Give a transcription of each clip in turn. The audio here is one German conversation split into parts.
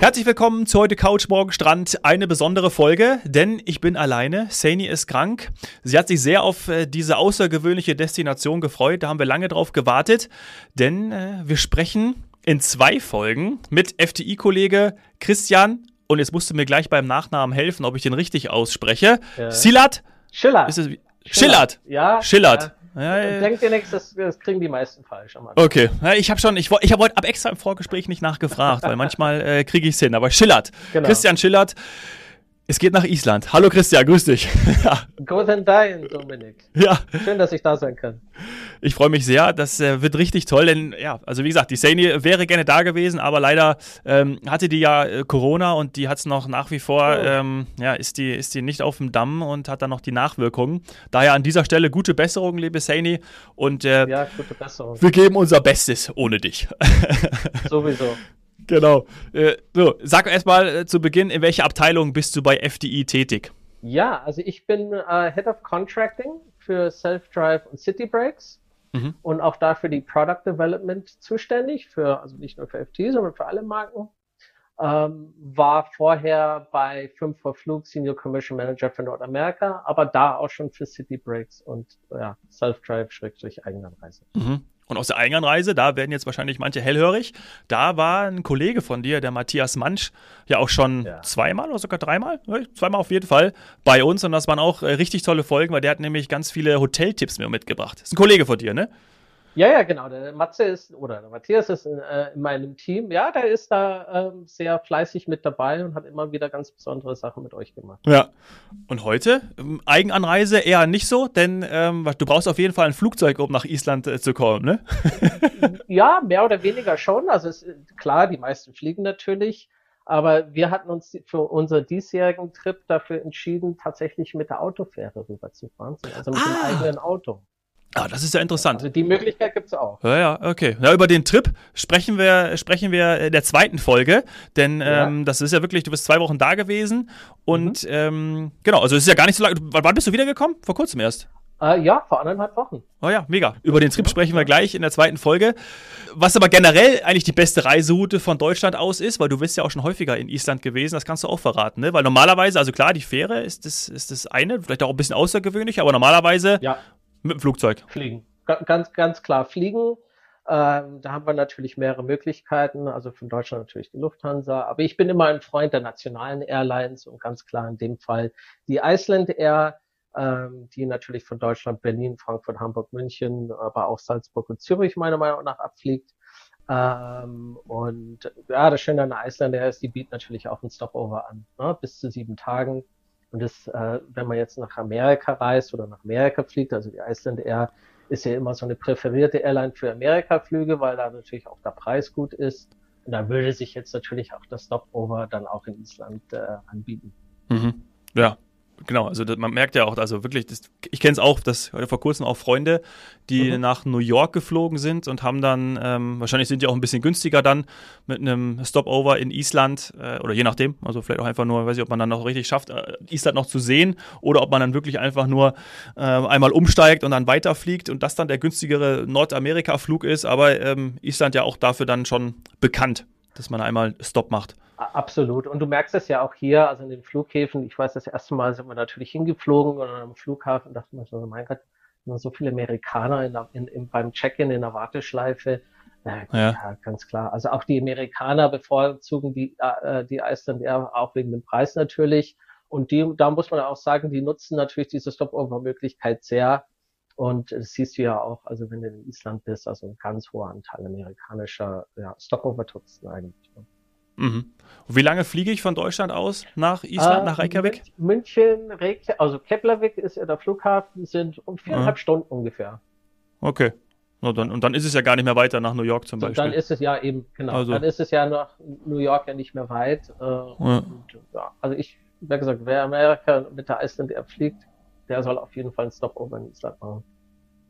Herzlich willkommen zu heute Couch Morgen Strand. Eine besondere Folge, denn ich bin alleine. Saini ist krank. Sie hat sich sehr auf äh, diese außergewöhnliche Destination gefreut. Da haben wir lange drauf gewartet, denn äh, wir sprechen in zwei Folgen mit FTI-Kollege Christian. Und jetzt musst du mir gleich beim Nachnamen helfen, ob ich den richtig ausspreche. Ja. Silat? Schiller. Ist es, Schillert. Ja. Schillert. Ja, ja. Denkt ihr nichts, das, das, kriegen die meisten falsch. Okay, ja, ich habe schon, ich, ich habe heute ab extra im Vorgespräch nicht nachgefragt, weil manchmal äh, kriege ich es hin. Aber Schillert, genau. Christian Schillert, es geht nach Island. Hallo Christian, grüß dich. Guten Tag, Dominik. Ja. Schön, dass ich da sein kann. Ich freue mich sehr. Das äh, wird richtig toll, denn ja, also wie gesagt, die Saini wäre gerne da gewesen, aber leider ähm, hatte die ja äh, Corona und die hat es noch nach wie vor, oh. ähm, ja, ist die, ist die nicht auf dem Damm und hat dann noch die Nachwirkungen. Daher an dieser Stelle gute Besserung, liebe Saini. Und äh, ja, gute Besserung. wir geben unser Bestes ohne dich. Sowieso. Genau. Äh, so, sag erstmal äh, zu Beginn, in welcher Abteilung bist du bei FDI tätig? Ja, also ich bin äh, Head of Contracting für Self-Drive und City Brakes mhm. und auch dafür die Product Development zuständig, für, also nicht nur für FDI, sondern für alle Marken. Ähm, war vorher bei 5 vor Flug Senior Commercial Manager für Nordamerika, aber da auch schon für City Brakes und ja, Self-Drive-Eigenanreise. Mhm. Und aus der Einganreise, da werden jetzt wahrscheinlich manche hellhörig, da war ein Kollege von dir, der Matthias Mansch, ja auch schon ja. zweimal oder sogar dreimal, zweimal auf jeden Fall bei uns. Und das waren auch äh, richtig tolle Folgen, weil der hat nämlich ganz viele Hoteltipps mir mitgebracht. Das ist ein Kollege von dir, ne? Ja, ja, genau. Der Matze ist, oder der Matthias ist in, äh, in meinem Team. Ja, der ist da ähm, sehr fleißig mit dabei und hat immer wieder ganz besondere Sachen mit euch gemacht. Ja. Und heute? Ähm, Eigenanreise eher nicht so, denn ähm, du brauchst auf jeden Fall ein Flugzeug, um nach Island äh, zu kommen, ne? ja, mehr oder weniger schon. Also es, klar, die meisten fliegen natürlich. Aber wir hatten uns für unseren diesjährigen Trip dafür entschieden, tatsächlich mit der Autofähre rüberzufahren, also mit ah. dem eigenen Auto. Ah, das ist ja interessant. Also die Möglichkeit gibt es auch. Ja, ja, okay. Ja, über den Trip sprechen wir, sprechen wir in der zweiten Folge, denn ja. ähm, das ist ja wirklich, du bist zwei Wochen da gewesen und mhm. ähm, genau, also es ist ja gar nicht so lange. Wann bist du wiedergekommen? Vor kurzem erst. Äh, ja, vor anderthalb Wochen. Oh ja, mega. Über den Trip sprechen wir gleich in der zweiten Folge. Was aber generell eigentlich die beste Reiseroute von Deutschland aus ist, weil du bist ja auch schon häufiger in Island gewesen, das kannst du auch verraten, ne? Weil normalerweise, also klar, die Fähre ist das, ist das eine, vielleicht auch ein bisschen außergewöhnlich, aber normalerweise ja. Mit dem Flugzeug. Fliegen. Ganz, ganz klar fliegen. Ähm, da haben wir natürlich mehrere Möglichkeiten, also von Deutschland natürlich die Lufthansa, aber ich bin immer ein Freund der nationalen Airlines und ganz klar in dem Fall die Iceland Air, ähm, die natürlich von Deutschland Berlin, Frankfurt, Hamburg, München, aber auch Salzburg und Zürich meiner Meinung nach abfliegt. Ähm, und ja, das Schöne an der Iceland Air ist, die bietet natürlich auch ein Stopover an, ne? bis zu sieben Tagen. Und das, äh, wenn man jetzt nach Amerika reist oder nach Amerika fliegt, also die Iceland Air ist ja immer so eine präferierte Airline für Amerika-Flüge, weil da natürlich auch der Preis gut ist. Und da würde sich jetzt natürlich auch das Stopover dann auch in Island äh, anbieten. Mhm. Ja, genau, also das, man merkt ja auch, also wirklich, das, ich kenne es auch, dass heute vor kurzem auch Freunde, die mhm. nach New York geflogen sind und haben dann, ähm, wahrscheinlich sind die auch ein bisschen günstiger dann mit einem Stopover in Island äh, oder je nachdem, also vielleicht auch einfach nur, weiß ich, ob man dann noch richtig schafft, äh, Island noch zu sehen oder ob man dann wirklich einfach nur äh, einmal umsteigt und dann weiterfliegt und das dann der günstigere Nordamerika-Flug ist, aber ähm, Island ja auch dafür dann schon bekannt, dass man einmal Stop macht. Absolut. Und du merkst es ja auch hier, also in den Flughäfen. Ich weiß, das erste Mal sind wir natürlich hingeflogen und am Flughafen dachte man so, mein Gott, nur so viele Amerikaner in, in, in beim Check-in in der Warteschleife. Äh, ja. ja. ganz klar. Also auch die Amerikaner bevorzugen die, äh, die Iceland Air auch wegen dem Preis natürlich. Und die, da muss man auch sagen, die nutzen natürlich diese Stopover-Möglichkeit sehr. Und das siehst du ja auch, also wenn du in Island bist, also ein ganz hoher Anteil amerikanischer ja, Stopover-Touristen eigentlich. Mhm. Und wie lange fliege ich von Deutschland aus nach Island, äh, nach Reykjavik? München, Reykjavik, also Keflavik ist ja der Flughafen, sind um viereinhalb mhm. Stunden ungefähr. Okay. No, dann, und dann ist es ja gar nicht mehr weiter nach New York zum so, Beispiel. Dann ist es ja eben, genau. Also. Dann ist es ja nach New York ja nicht mehr weit. Äh, ja. Und, ja, also ich, wie gesagt, wer Amerika mit der Iceland Air fliegt, der soll auf jeden Fall einen Stopover in Island machen.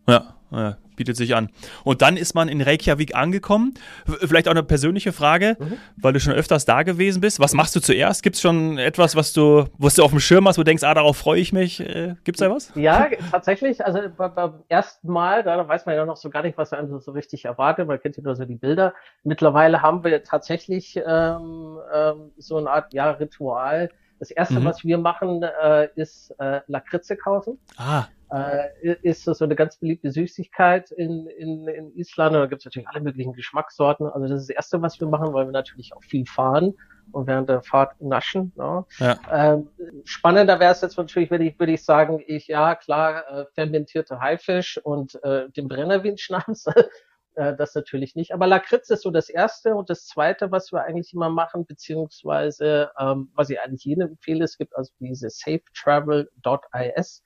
Ja, ja, bietet sich an. Und dann ist man in Reykjavik angekommen. Vielleicht auch eine persönliche Frage, mhm. weil du schon öfters da gewesen bist. Was machst du zuerst? Gibt es schon etwas, was du, was du auf dem Schirm hast, wo du denkst, ah, darauf freue ich mich? Äh, Gibt es da was? Ja, tatsächlich. Also beim ersten Mal, da weiß man ja noch so gar nicht, was einem so richtig erwartet. Man kennt ja nur so die Bilder. Mittlerweile haben wir tatsächlich ähm, ähm, so eine Art ja, Ritual. Das erste, mhm. was wir machen, äh, ist äh, Lakritze kaufen. Ah äh, ist das so eine ganz beliebte Süßigkeit in, in, in Island. Und da gibt es natürlich alle möglichen Geschmackssorten. Also das ist das Erste, was wir machen, weil wir natürlich auch viel fahren und während der Fahrt naschen. Ne? Ja. Ähm, spannender wäre es jetzt natürlich, würde ich, würde ich sagen, ich, ja klar, äh, fermentierte Haifisch und äh, den Brennerwindschnaps. äh, das natürlich nicht. Aber Lakritz ist so das Erste. Und das Zweite, was wir eigentlich immer machen, beziehungsweise ähm, was ich eigentlich jedem empfehle, es gibt also diese safetravel.is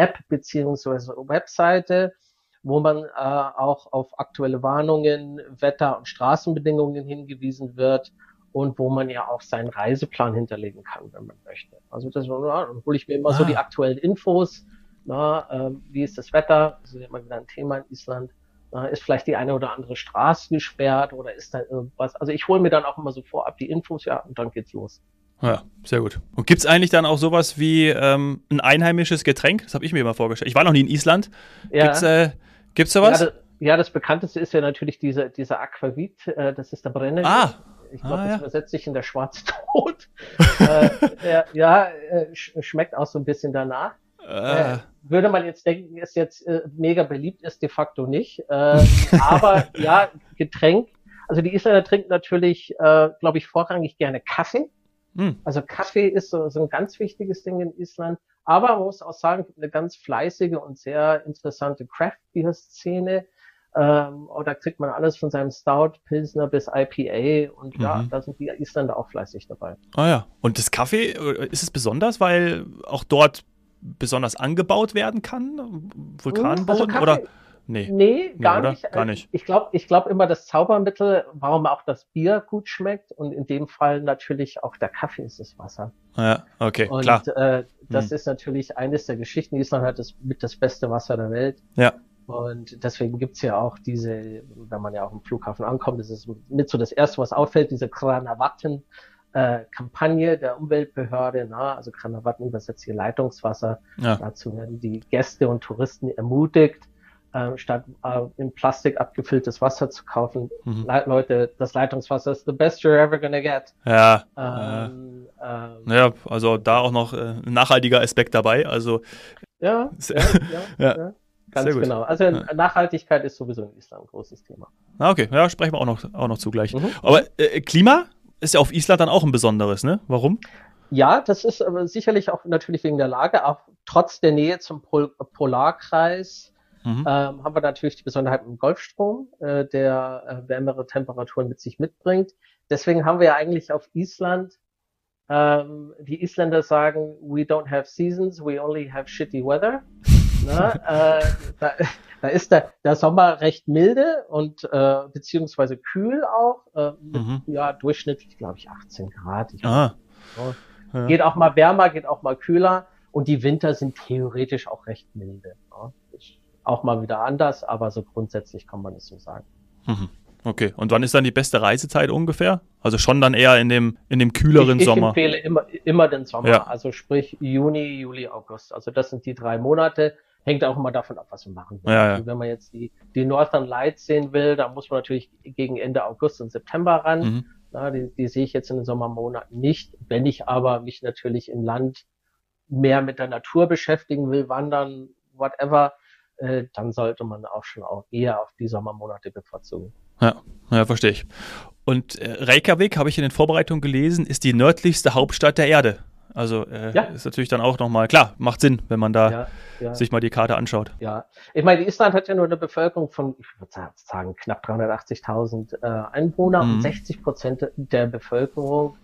App beziehungsweise Webseite, wo man äh, auch auf aktuelle Warnungen, Wetter- und Straßenbedingungen hingewiesen wird und wo man ja auch seinen Reiseplan hinterlegen kann, wenn man möchte. Also das, ja, dann hole ich mir immer ah. so die aktuellen Infos. Na, äh, wie ist das Wetter? Das ist immer wieder ein Thema in Island. Na, ist vielleicht die eine oder andere Straße gesperrt oder ist da irgendwas? Also ich hole mir dann auch immer so vorab die Infos, ja, und dann geht's los. Ja, sehr gut. Und gibt es eigentlich dann auch sowas wie ähm, ein einheimisches Getränk? Das habe ich mir immer vorgestellt. Ich war noch nie in Island. Ja. Gibt's, äh, gibt's sowas? Ja das, ja, das bekannteste ist ja natürlich dieser, dieser Aquavit, äh, das ist der Brenner. Ah. Ich glaube, ah, das ja. übersetzt sich in der schwarze Tod. äh, ja, äh, schmeckt auch so ein bisschen danach. Äh. würde man jetzt denken, ist jetzt äh, mega beliebt, ist de facto nicht. Äh, aber ja, Getränk. Also die Isländer trinken natürlich, äh, glaube ich, vorrangig gerne Kaffee. Hm. Also Kaffee ist so, so ein ganz wichtiges Ding in Island. Aber man muss auch sagen, eine ganz fleißige und sehr interessante Craft Beer Szene. Ähm, und da kriegt man alles von seinem Stout, Pilsner bis IPA und mhm. ja, da sind die Isländer auch fleißig dabei. Ah ja. Und das Kaffee, äh, ist es besonders, weil auch dort besonders angebaut werden kann? Vulkanboden? Also oder? Nee. Nee, gar nee, nicht. Gar nicht. Ich glaube ich glaub immer das Zaubermittel, warum auch das Bier gut schmeckt und in dem Fall natürlich auch der Kaffee ist das Wasser. Ja, okay, und, klar. Äh, das hm. ist natürlich eines der Geschichten. Island hat das mit das beste Wasser der Welt. Ja. Und deswegen gibt's ja auch diese, wenn man ja auch im Flughafen ankommt, das ist mit so das erste, was auffällt, diese Kranavatten. Äh, Kampagne der Umweltbehörde, na, also Kranavatten übersetzt hier Leitungswasser. Ja. Dazu werden die Gäste und Touristen ermutigt, äh, statt äh, in Plastik abgefülltes Wasser zu kaufen. Mhm. Le Leute, das Leitungswasser ist the best you're ever gonna get. Ja. Ähm, äh, ähm, ja, also da auch noch äh, ein nachhaltiger Aspekt dabei. Also ja, ja, ja, ja. Ganz genau. Also ja. Nachhaltigkeit ist sowieso in Island ein großes Thema. Ah, okay, ja, sprechen wir auch noch, auch noch zugleich. Mhm. Aber äh, Klima ist ja auf Island dann auch ein besonderes, ne? Warum? Ja, das ist aber sicherlich auch natürlich wegen der Lage, auch trotz der Nähe zum Pol Polarkreis Mhm. Ähm, haben wir natürlich die Besonderheit im Golfstrom, äh, der äh, wärmere Temperaturen mit sich mitbringt. Deswegen haben wir ja eigentlich auf Island, ähm, die Isländer sagen, we don't have seasons, we only have shitty weather. Na, äh, da, da ist der, der Sommer recht milde und äh, beziehungsweise kühl auch, äh, mit, mhm. ja durchschnittlich glaube ich 18 Grad. Ich ah. so. ja. Geht auch mal wärmer, geht auch mal kühler und die Winter sind theoretisch auch recht milde. Ja auch mal wieder anders, aber so grundsätzlich kann man es so sagen. Mhm. Okay, und wann ist dann die beste Reisezeit ungefähr? Also schon dann eher in dem, in dem kühleren ich, ich Sommer? Ich empfehle immer, immer den Sommer, ja. also sprich Juni, Juli, August. Also das sind die drei Monate. Hängt auch immer davon ab, was wir machen wollen. Ja, ja. Also wenn man jetzt die, die Northern Lights sehen will, dann muss man natürlich gegen Ende August und September ran. Mhm. Na, die, die sehe ich jetzt in den Sommermonaten nicht. Wenn ich aber mich natürlich im Land mehr mit der Natur beschäftigen will, wandern, whatever, äh, dann sollte man auch schon auch eher auf die Sommermonate bevorzugen. Ja, ja verstehe ich. Und äh, Reykjavik, habe ich in den Vorbereitungen gelesen, ist die nördlichste Hauptstadt der Erde. Also äh, ja. ist natürlich dann auch nochmal, klar, macht Sinn, wenn man da ja, ja. sich mal die Karte anschaut. Ja, ich meine, Island hat ja nur eine Bevölkerung von, ich würde sagen, knapp 380.000 äh, Einwohner mhm. und 60 Prozent der Bevölkerung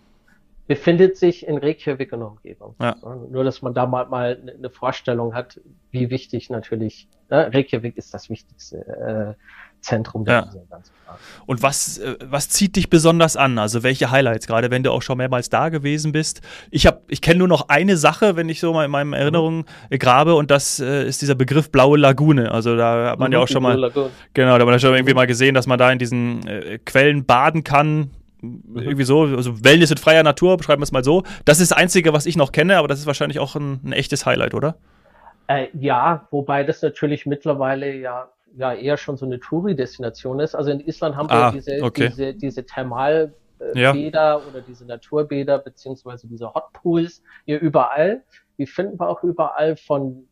befindet sich in Reykjavik und Umgebung. Ja. Nur, dass man da mal, mal eine Vorstellung hat, wie wichtig natürlich, ne? Reykjavik ist das wichtigste äh, Zentrum der ja. Insel, ganz klar. Und was, äh, was zieht dich besonders an? Also welche Highlights, gerade wenn du auch schon mehrmals da gewesen bist? Ich, ich kenne nur noch eine Sache, wenn ich so mal in meinen Erinnerungen mhm. grabe, und das äh, ist dieser Begriff blaue Lagune. Also da hat man mhm, ja auch schon mal, Lagune. genau, da hat man ja schon irgendwie mal gesehen, dass man da in diesen äh, Quellen baden kann. Mhm. Irgendwie so, also Wellness in freier Natur, beschreiben wir es mal so. Das ist das Einzige, was ich noch kenne, aber das ist wahrscheinlich auch ein, ein echtes Highlight, oder? Äh, ja, wobei das natürlich mittlerweile ja, ja eher schon so eine Touri-Destination ist. Also in Island haben wir ah, diese, okay. diese, diese Thermalbäder ja. oder diese Naturbäder beziehungsweise diese Hotpools hier überall. Die finden wir auch überall von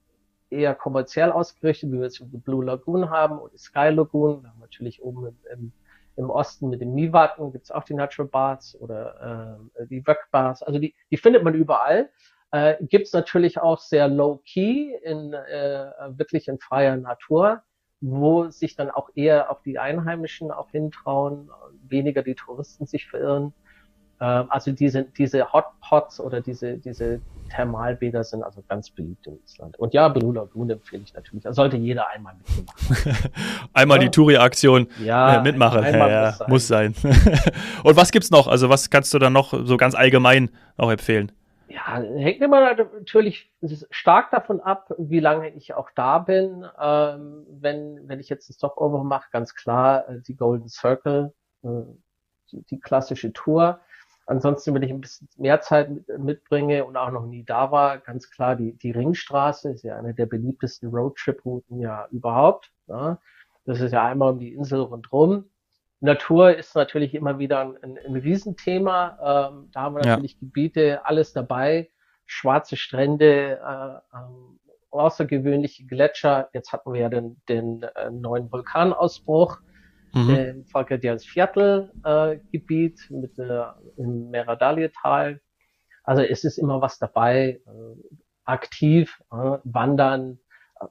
eher kommerziell ausgerichtet, wie wir jetzt die Blue Lagoon haben oder die Sky Lagoon. Wir haben natürlich oben im, im, im Osten mit dem Miwaten gibt's auch die Natural Baths oder äh, die Wöck Bars. Also die, die findet man überall. Äh, Gibt es natürlich auch sehr low-key, in äh, wirklich in freier Natur, wo sich dann auch eher auf die Einheimischen auch hintrauen, weniger die Touristen sich verirren. Äh, also diese, diese Hotpots oder diese, diese Thermalbäder sind also ganz beliebt in Island. Und ja, Blue Lagoon empfehle ich natürlich. Da sollte jeder einmal mitmachen. einmal ja. die Touri-Aktion ja, äh, mitmachen. Ja, ja, muss sein. Und was gibt's noch? Also was kannst du dann noch so ganz allgemein auch empfehlen? Ja, hängt immer natürlich stark davon ab, wie lange ich auch da bin. Ähm, wenn, wenn ich jetzt ein Stopover mache, ganz klar äh, die Golden Circle, äh, die, die, klassische Tour. Ansonsten, wenn ich ein bisschen mehr Zeit mit, mitbringe und auch noch nie da war, ganz klar die, die Ringstraße ist ja eine der beliebtesten Roadtrip-Routen ja überhaupt. Ja. Das ist ja einmal um die Insel rundrum. Natur ist natürlich immer wieder ein, ein, Riesenthema. Ähm, da haben wir natürlich ja. Gebiete, alles dabei, schwarze Strände, äh, ähm, außergewöhnliche Gletscher. Jetzt hatten wir ja den, den äh, neuen Vulkanausbruch mhm. im Falkadias Viertel-Gebiet äh, mit äh, im Meradalietal. Also es ist immer was dabei, äh, aktiv, äh, wandern,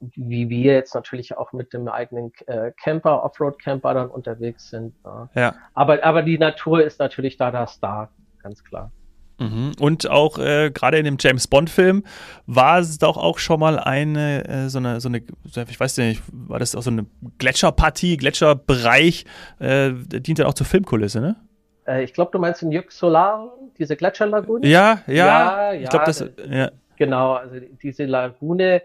wie wir jetzt natürlich auch mit dem eigenen äh, Camper, Offroad-Camper dann unterwegs sind. Ja. ja. Aber, aber die Natur ist natürlich da der Star, ganz klar. Mhm. Und auch äh, gerade in dem James Bond-Film war es doch auch schon mal eine, äh, so eine, so eine, ich weiß nicht, war das auch so eine Gletscherpartie, Gletscherbereich, äh, dient ja auch zur Filmkulisse, ne? Äh, ich glaube, du meinst in Jük Solar, diese Gletscherlagune? Ja, ja, ja, ich glaube, das, ja. Genau, also diese Lagune,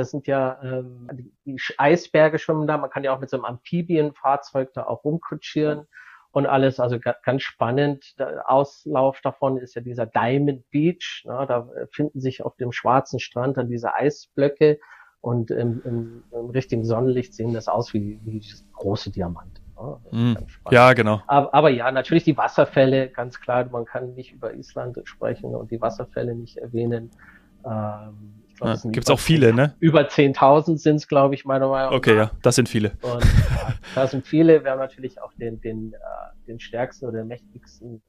das sind ja ähm, die, Eisberge schwimmen da. Man kann ja auch mit so einem Amphibienfahrzeug da auch rumkutschieren und alles. Also ganz spannend. Der Auslauf davon ist ja dieser Diamond Beach. Ne? Da finden sich auf dem schwarzen Strand dann diese Eisblöcke und im, im, im richtigen Sonnenlicht sehen das aus wie, wie große Diamanten. Ne? Mm, ja, genau. Aber, aber, ja, natürlich die Wasserfälle, ganz klar. Man kann nicht über Island sprechen und die Wasserfälle nicht erwähnen. Ähm, ja, Gibt es auch viele, ne? Über 10.000 sind es, glaube ich, meiner Meinung nach. Okay, ja, das sind viele. Und ja, das sind viele. Wir haben natürlich auch den, den, äh, den stärksten oder mächtigsten,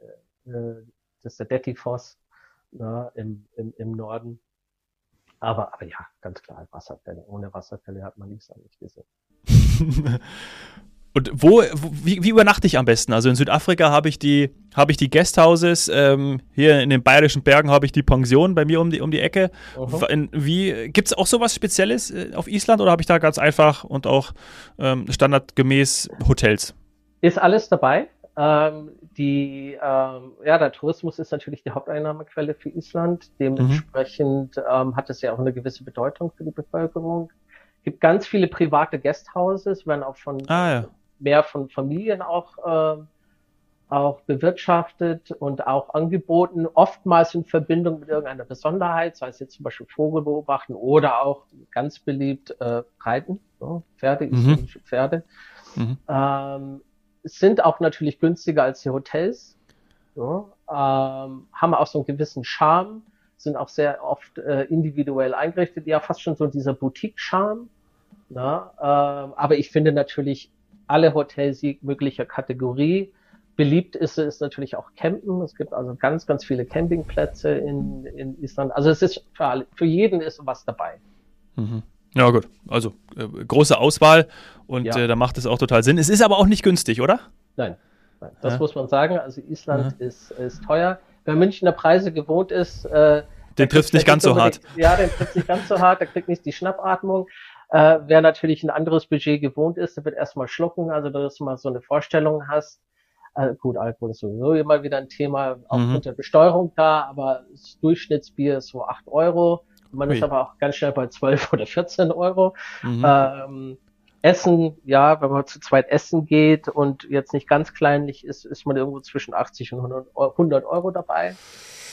äh, äh das ist der Dettifoss ne, im, im, im Norden. Aber, aber ja, ganz klar, Wasserfälle. Ohne Wasserfälle hat man nichts eigentlich gesehen. Und wo, wie, wie übernachte ich am besten? Also in Südafrika habe ich die, habe ich die Guesthouses, ähm, hier in den bayerischen Bergen habe ich die Pension bei mir um die, um die Ecke. In, wie, gibt es auch sowas Spezielles äh, auf Island oder habe ich da ganz einfach und auch ähm, standardgemäß Hotels? Ist alles dabei. Ähm, die, ähm, ja, der Tourismus ist natürlich die Haupteinnahmequelle für Island. Dementsprechend mhm. ähm, hat es ja auch eine gewisse Bedeutung für die Bevölkerung. Es gibt ganz viele private Guesthouses, werden auch von ah, ja mehr von Familien auch, äh, auch bewirtschaftet und auch angeboten, oftmals in Verbindung mit irgendeiner Besonderheit, sei es jetzt zum Beispiel Vogel beobachten oder auch ganz beliebt äh, Reiten, so, Pferde, mhm. Pferde. Mhm. Ähm, sind auch natürlich günstiger als die Hotels, so, ähm, haben auch so einen gewissen Charme, sind auch sehr oft äh, individuell eingerichtet, ja fast schon so dieser Boutique-Charme. Ja, äh, aber ich finde natürlich alle Hotels möglicher Kategorie. Beliebt ist es natürlich auch Campen. Es gibt also ganz, ganz viele Campingplätze in, in Island. Also es ist für, alle, für jeden ist was dabei. Mhm. Ja, gut. Also äh, große Auswahl und ja. äh, da macht es auch total Sinn. Es ist aber auch nicht günstig, oder? Nein. Nein. Das ja. muss man sagen. Also Island ja. ist, ist teuer. Wer Münchner Preise gewohnt ist, äh, den trifft nicht ganz so hart. Ja, den trifft nicht ganz so hart, der kriegt nicht die Schnappatmung. Äh, wer natürlich ein anderes Budget gewohnt ist, der wird erstmal schlucken, also dass du mal so eine Vorstellung hast. Äh, gut, Alkohol ist sowieso immer wieder ein Thema aufgrund mhm. der Besteuerung da, aber das Durchschnittsbier ist so acht Euro. Man Ui. ist aber auch ganz schnell bei 12 oder 14 Euro. Mhm. Ähm, Essen, ja, wenn man zu zweit essen geht und jetzt nicht ganz kleinlich ist, ist man irgendwo zwischen 80 und 100 Euro dabei.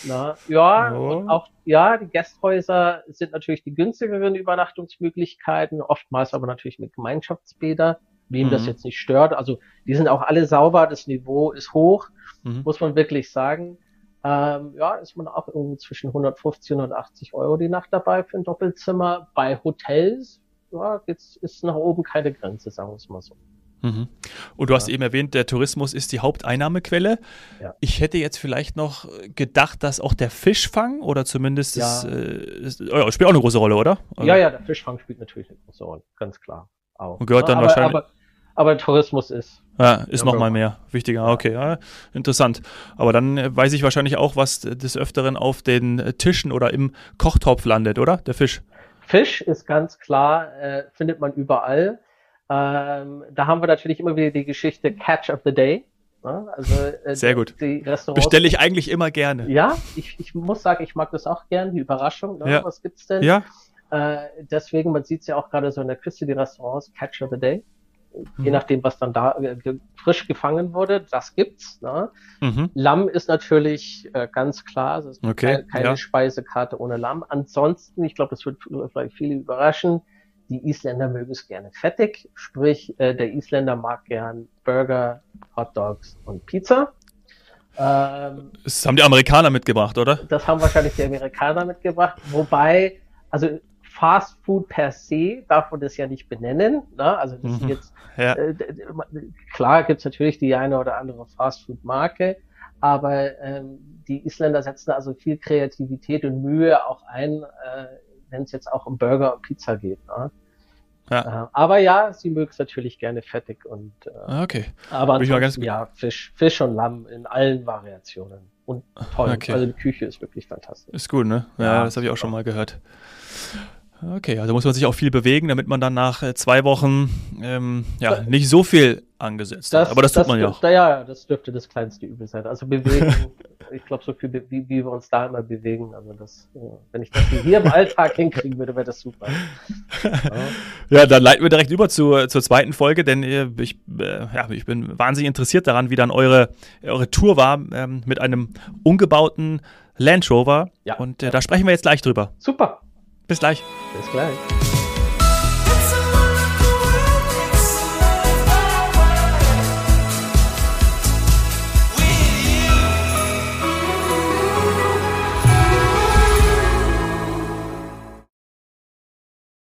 Na, ja, oh. und auch, ja, die Gästhäuser sind natürlich die günstigeren Übernachtungsmöglichkeiten, oftmals aber natürlich mit Gemeinschaftsbäder, wem mhm. das jetzt nicht stört. Also, die sind auch alle sauber, das Niveau ist hoch, mhm. muss man wirklich sagen. Ähm, ja, ist man auch irgendwo zwischen 150 und 180 Euro die Nacht dabei für ein Doppelzimmer. Bei Hotels, ja, jetzt ist nach oben keine Grenze, sagen wir es mal so. Mhm. Und du hast eben erwähnt, der Tourismus ist die Haupteinnahmequelle. Ja. Ich hätte jetzt vielleicht noch gedacht, dass auch der Fischfang oder zumindest ja. das, äh, das, oh, spielt auch eine große Rolle, oder? Also, ja, ja, der Fischfang spielt natürlich eine große Rolle, ganz klar. Auch. Und gehört dann aber, wahrscheinlich. Aber, aber Tourismus ist. Ja, ist noch mal mehr wichtiger. Okay, ja, interessant. Aber dann äh, weiß ich wahrscheinlich auch, was des Öfteren auf den Tischen oder im Kochtopf landet, oder? Der Fisch. Fisch ist ganz klar, äh, findet man überall. Ähm, da haben wir natürlich immer wieder die Geschichte Catch of the Day. Ne? Also, äh, Sehr gut. Bestelle ich eigentlich immer gerne. Ja, ich, ich muss sagen, ich mag das auch gern, die Überraschung. Ne? Ja. Was gibt's denn? Ja. Äh, deswegen, man sieht es ja auch gerade so in der Küste, die Restaurants, Catch of the Day. Mhm. Je nachdem, was dann da äh, frisch gefangen wurde, das gibt's. Ne? Mhm. Lamm ist natürlich äh, ganz klar, es ist okay, keine, keine ja. Speisekarte ohne Lamm. Ansonsten, ich glaube, das wird vielleicht viele überraschen, die Isländer mögen es gerne fettig, sprich, äh, der Isländer mag gern Burger, Hot Dogs und Pizza. Ähm, das haben die Amerikaner mitgebracht, oder? Das haben wahrscheinlich die Amerikaner mitgebracht, wobei, also Fast Food per se darf man das ja nicht benennen. Ne? Also das mhm, jetzt ja. äh, klar gibt's natürlich die eine oder andere Fast Food Marke, aber ähm, die Isländer setzen also viel Kreativität und Mühe auch ein, äh, wenn es jetzt auch um Burger und Pizza geht. Ne? Ja. Äh, aber ja, sie mögen es natürlich gerne fettig und äh, ah, okay. aber ja, Fisch, Fisch und Lamm in allen Variationen. Und toll. Okay. Also die Küche ist wirklich fantastisch. Ist gut, ne? Ja, ja das habe ich auch schon mal gehört. Okay, also muss man sich auch viel bewegen, damit man dann nach äh, zwei Wochen ähm, ja, nicht so viel angesetzt das, hat. Aber das, das tut man ja auch. Ja, das dürfte das kleinste Übel sein. Also bewegen, ich glaube, so viel, wie, wie wir uns da immer bewegen. Also das, wenn ich das hier im Alltag hinkriegen würde, wäre das super. Ja. ja. dann leiten wir direkt über zu, zur zweiten Folge, denn äh, ich, äh, ja, ich bin wahnsinnig interessiert daran, wie dann eure, eure Tour war ähm, mit einem umgebauten Land Rover. Ja. Und äh, da sprechen wir jetzt gleich drüber. Super. Bis gleich. Bis gleich.